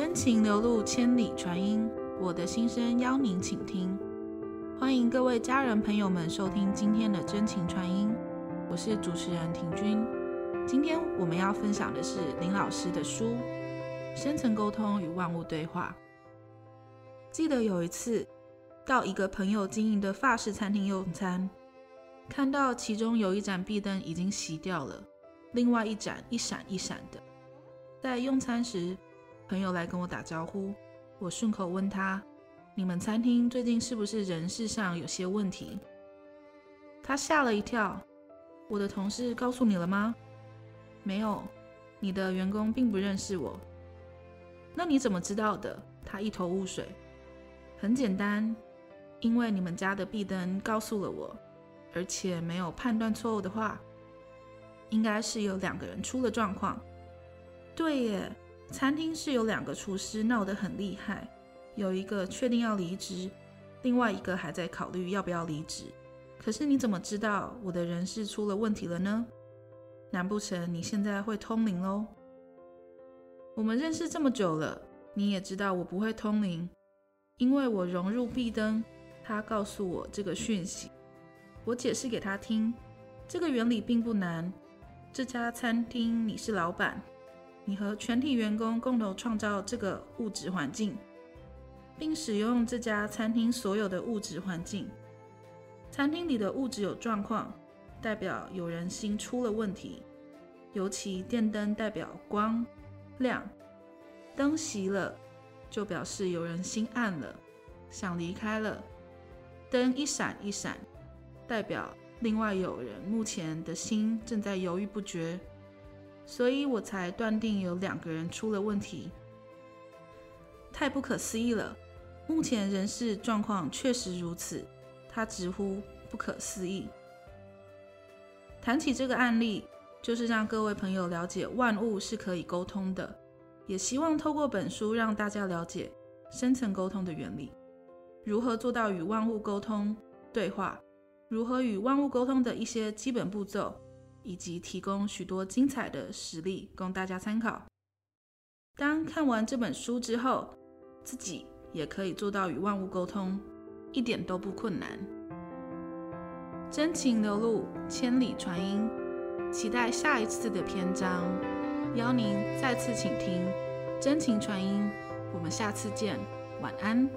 真情流露，千里传音。我的心声邀您倾听。欢迎各位家人朋友们收听今天的真情传音，我是主持人婷君。今天我们要分享的是林老师的书《深层沟通与万物对话》。记得有一次到一个朋友经营的法式餐厅用餐，看到其中有一盏壁灯已经熄掉了，另外一盏一闪一闪的。在用餐时，朋友来跟我打招呼，我顺口问他：“你们餐厅最近是不是人事上有些问题？”他吓了一跳：“我的同事告诉你了吗？”“没有，你的员工并不认识我。”“那你怎么知道的？”他一头雾水。“很简单，因为你们家的壁灯告诉了我，而且没有判断错误的话，应该是有两个人出了状况。”“对耶。”餐厅是有两个厨师闹得很厉害，有一个确定要离职，另外一个还在考虑要不要离职。可是你怎么知道我的人事出了问题了呢？难不成你现在会通灵喽？我们认识这么久了，你也知道我不会通灵，因为我融入壁灯，他告诉我这个讯息，我解释给他听，这个原理并不难。这家餐厅你是老板。你和全体员工共同创造这个物质环境，并使用这家餐厅所有的物质环境。餐厅里的物质有状况，代表有人心出了问题。尤其电灯代表光亮，灯熄了就表示有人心暗了，想离开了。灯一闪一闪，代表另外有人目前的心正在犹豫不决。所以我才断定有两个人出了问题，太不可思议了。目前人事状况确实如此，他直呼不可思议。谈起这个案例，就是让各位朋友了解万物是可以沟通的，也希望透过本书让大家了解深层沟通的原理，如何做到与万物沟通对话，如何与万物沟通的一些基本步骤。以及提供许多精彩的实例供大家参考。当看完这本书之后，自己也可以做到与万物沟通，一点都不困难。真情流露，千里传音，期待下一次的篇章，邀您再次倾听真情传音。我们下次见，晚安。